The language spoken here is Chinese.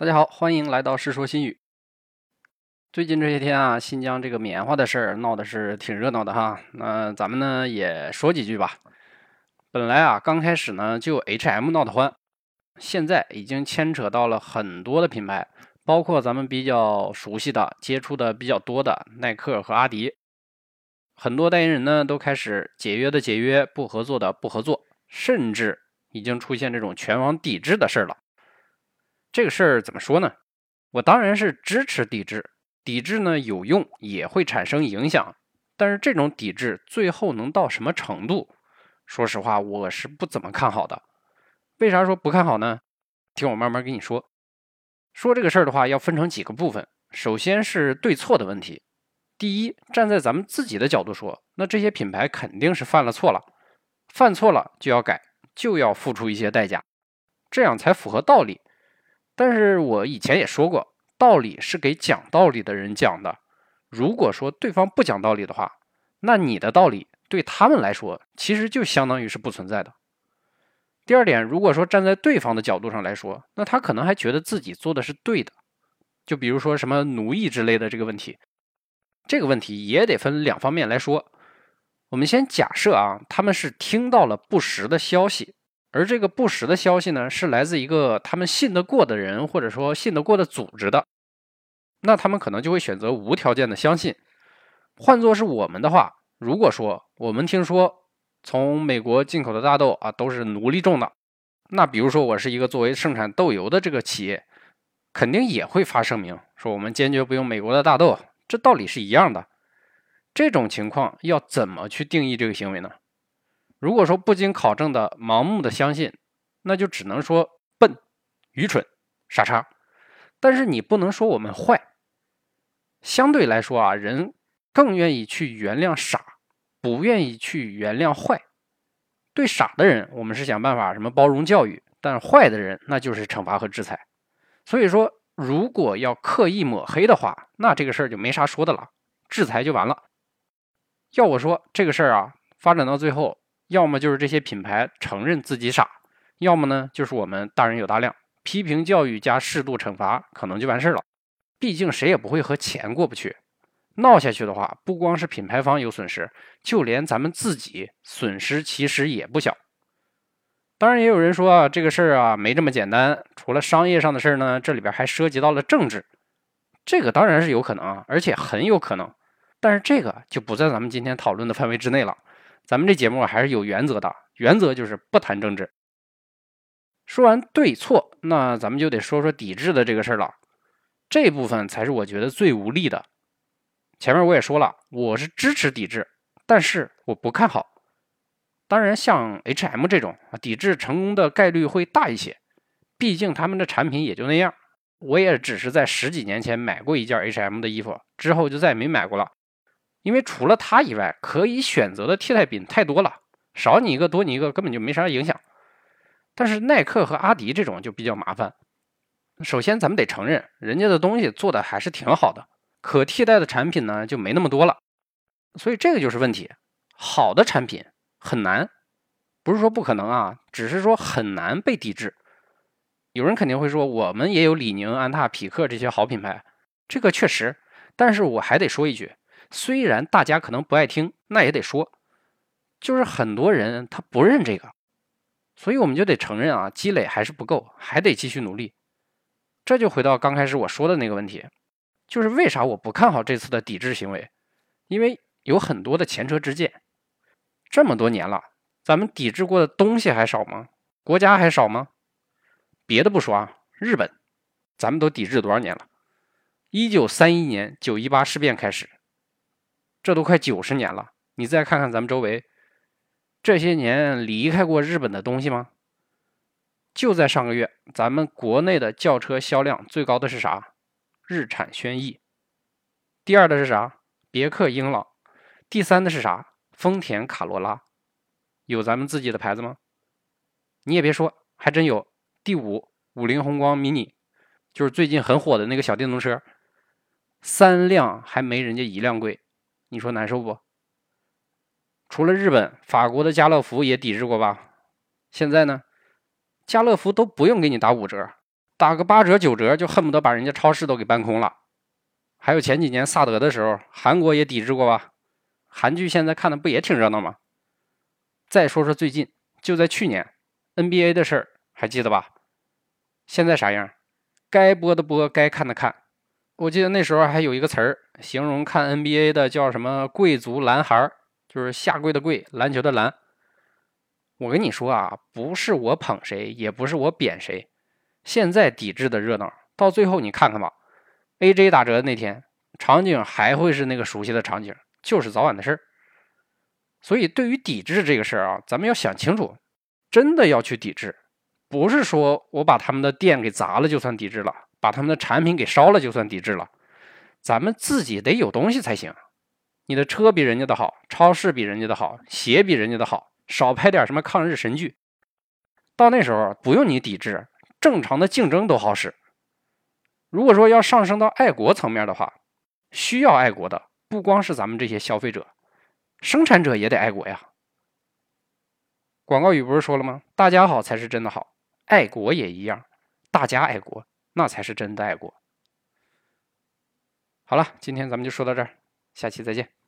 大家好，欢迎来到《世说新语》。最近这些天啊，新疆这个棉花的事儿闹的是挺热闹的哈。那咱们呢也说几句吧。本来啊，刚开始呢就 H&M 闹得欢，现在已经牵扯到了很多的品牌，包括咱们比较熟悉的、接触的比较多的耐克和阿迪。很多代言人呢都开始解约的解约，不合作的不合作，甚至已经出现这种全网抵制的事儿了。这个事儿怎么说呢？我当然是支持抵制，抵制呢有用，也会产生影响。但是这种抵制最后能到什么程度？说实话，我是不怎么看好的。为啥说不看好呢？听我慢慢跟你说。说这个事儿的话，要分成几个部分。首先是对错的问题。第一，站在咱们自己的角度说，那这些品牌肯定是犯了错了，犯错了就要改，就要付出一些代价，这样才符合道理。但是我以前也说过，道理是给讲道理的人讲的。如果说对方不讲道理的话，那你的道理对他们来说，其实就相当于是不存在的。第二点，如果说站在对方的角度上来说，那他可能还觉得自己做的是对的。就比如说什么奴役之类的这个问题，这个问题也得分两方面来说。我们先假设啊，他们是听到了不实的消息。而这个不实的消息呢，是来自一个他们信得过的人，或者说信得过的组织的，那他们可能就会选择无条件的相信。换作是我们的话，如果说我们听说从美国进口的大豆啊都是奴隶种的，那比如说我是一个作为生产豆油的这个企业，肯定也会发声明说我们坚决不用美国的大豆，这道理是一样的。这种情况要怎么去定义这个行为呢？如果说不经考证的盲目的相信，那就只能说笨、愚蠢、傻叉。但是你不能说我们坏。相对来说啊，人更愿意去原谅傻，不愿意去原谅坏。对傻的人，我们是想办法什么包容教育；但坏的人，那就是惩罚和制裁。所以说，如果要刻意抹黑的话，那这个事儿就没啥说的了，制裁就完了。要我说，这个事儿啊，发展到最后。要么就是这些品牌承认自己傻，要么呢就是我们大人有大量，批评教育加适度惩罚，可能就完事儿了。毕竟谁也不会和钱过不去，闹下去的话，不光是品牌方有损失，就连咱们自己损失其实也不小。当然，也有人说啊，这个事儿啊没这么简单，除了商业上的事儿呢，这里边还涉及到了政治。这个当然是有可能啊，而且很有可能，但是这个就不在咱们今天讨论的范围之内了。咱们这节目还是有原则的，原则就是不谈政治。说完对错，那咱们就得说说抵制的这个事儿了。这部分才是我觉得最无力的。前面我也说了，我是支持抵制，但是我不看好。当然，像 H&M 这种啊，抵制成功的概率会大一些，毕竟他们的产品也就那样。我也只是在十几年前买过一件 H&M 的衣服，之后就再也没买过了。因为除了它以外，可以选择的替代品太多了，少你一个多你一个根本就没啥影响。但是耐克和阿迪这种就比较麻烦。首先，咱们得承认，人家的东西做的还是挺好的，可替代的产品呢就没那么多了。所以这个就是问题，好的产品很难，不是说不可能啊，只是说很难被抵制。有人肯定会说，我们也有李宁、安踏、匹克这些好品牌，这个确实。但是我还得说一句。虽然大家可能不爱听，那也得说，就是很多人他不认这个，所以我们就得承认啊，积累还是不够，还得继续努力。这就回到刚开始我说的那个问题，就是为啥我不看好这次的抵制行为？因为有很多的前车之鉴。这么多年了，咱们抵制过的东西还少吗？国家还少吗？别的不说啊，日本，咱们都抵制多少年了？一九三一年九一八事变开始。这都快九十年了，你再看看咱们周围，这些年离开过日本的东西吗？就在上个月，咱们国内的轿车销量最高的是啥？日产轩逸。第二的是啥？别克英朗。第三的是啥？丰田卡罗拉。有咱们自己的牌子吗？你也别说，还真有。第五，五菱宏光 mini，就是最近很火的那个小电动车，三辆还没人家一辆贵。你说难受不？除了日本，法国的家乐福也抵制过吧？现在呢，家乐福都不用给你打五折，打个八折九折，就恨不得把人家超市都给搬空了。还有前几年萨德的时候，韩国也抵制过吧？韩剧现在看的不也挺热闹吗？再说说最近，就在去年 NBA 的事儿，还记得吧？现在啥样？该播的播，该看的看。我记得那时候还有一个词儿形容看 NBA 的，叫什么“贵族男孩儿”，就是下跪的跪，篮球的篮。我跟你说啊，不是我捧谁，也不是我贬谁。现在抵制的热闹，到最后你看看吧。AJ 打折的那天，场景还会是那个熟悉的场景，就是早晚的事儿。所以，对于抵制这个事儿啊，咱们要想清楚，真的要去抵制，不是说我把他们的店给砸了就算抵制了，把他们的产品给烧了就算抵制了。咱们自己得有东西才行。你的车比人家的好，超市比人家的好，鞋比人家的好，少拍点什么抗日神剧。到那时候不用你抵制，正常的竞争都好使。如果说要上升到爱国层面的话，需要爱国的不光是咱们这些消费者，生产者也得爱国呀。广告语不是说了吗？大家好才是真的好，爱国也一样，大家爱国那才是真的爱国。好了，今天咱们就说到这儿，下期再见。